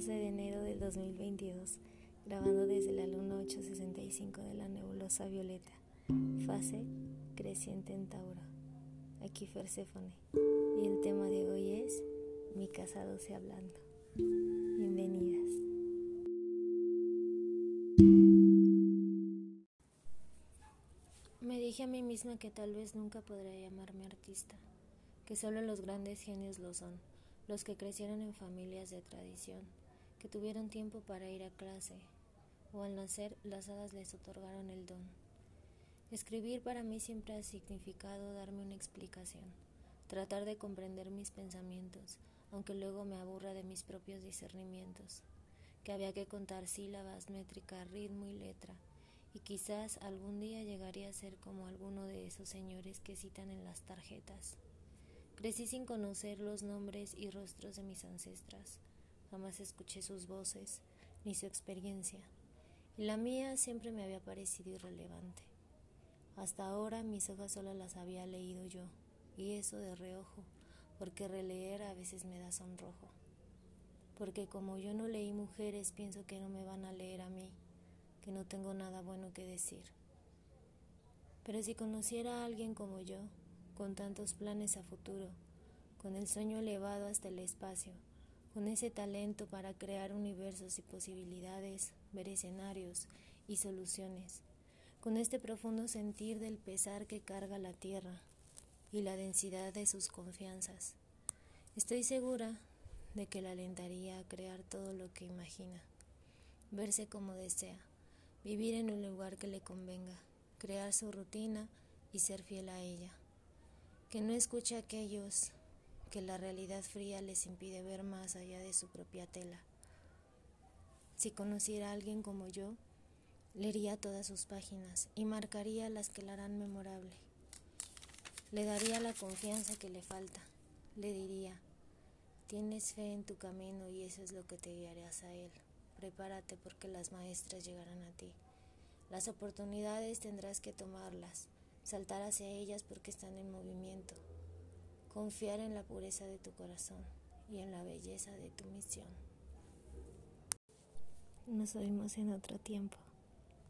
12 de enero del 2022, grabando desde la luna 865 de la nebulosa violeta, fase creciente en Tauro. Aquí Perséfone. Y el tema de hoy es Mi casa 12 hablando. Bienvenidas. Me dije a mí misma que tal vez nunca podría llamarme artista, que solo los grandes genios lo son los que crecieron en familias de tradición, que tuvieron tiempo para ir a clase, o al nacer las hadas les otorgaron el don. Escribir para mí siempre ha significado darme una explicación, tratar de comprender mis pensamientos, aunque luego me aburra de mis propios discernimientos, que había que contar sílabas, métrica, ritmo y letra, y quizás algún día llegaría a ser como alguno de esos señores que citan en las tarjetas. Crecí sin conocer los nombres y rostros de mis ancestras. Jamás escuché sus voces ni su experiencia. Y la mía siempre me había parecido irrelevante. Hasta ahora mis hojas solo las había leído yo, y eso de reojo, porque releer a veces me da sonrojo. Porque como yo no leí mujeres, pienso que no me van a leer a mí, que no tengo nada bueno que decir. Pero si conociera a alguien como yo, con tantos planes a futuro, con el sueño elevado hasta el espacio, con ese talento para crear universos y posibilidades, ver escenarios y soluciones, con este profundo sentir del pesar que carga la tierra y la densidad de sus confianzas. Estoy segura de que la alentaría a crear todo lo que imagina, verse como desea, vivir en un lugar que le convenga, crear su rutina y ser fiel a ella que no escuche a aquellos que la realidad fría les impide ver más allá de su propia tela. Si conociera a alguien como yo, leería todas sus páginas y marcaría las que la harán memorable. Le daría la confianza que le falta. Le diría, tienes fe en tu camino y eso es lo que te guiarás a él. Prepárate porque las maestras llegarán a ti. Las oportunidades tendrás que tomarlas saltar hacia ellas porque están en movimiento, confiar en la pureza de tu corazón y en la belleza de tu misión. Nos oímos en otro tiempo.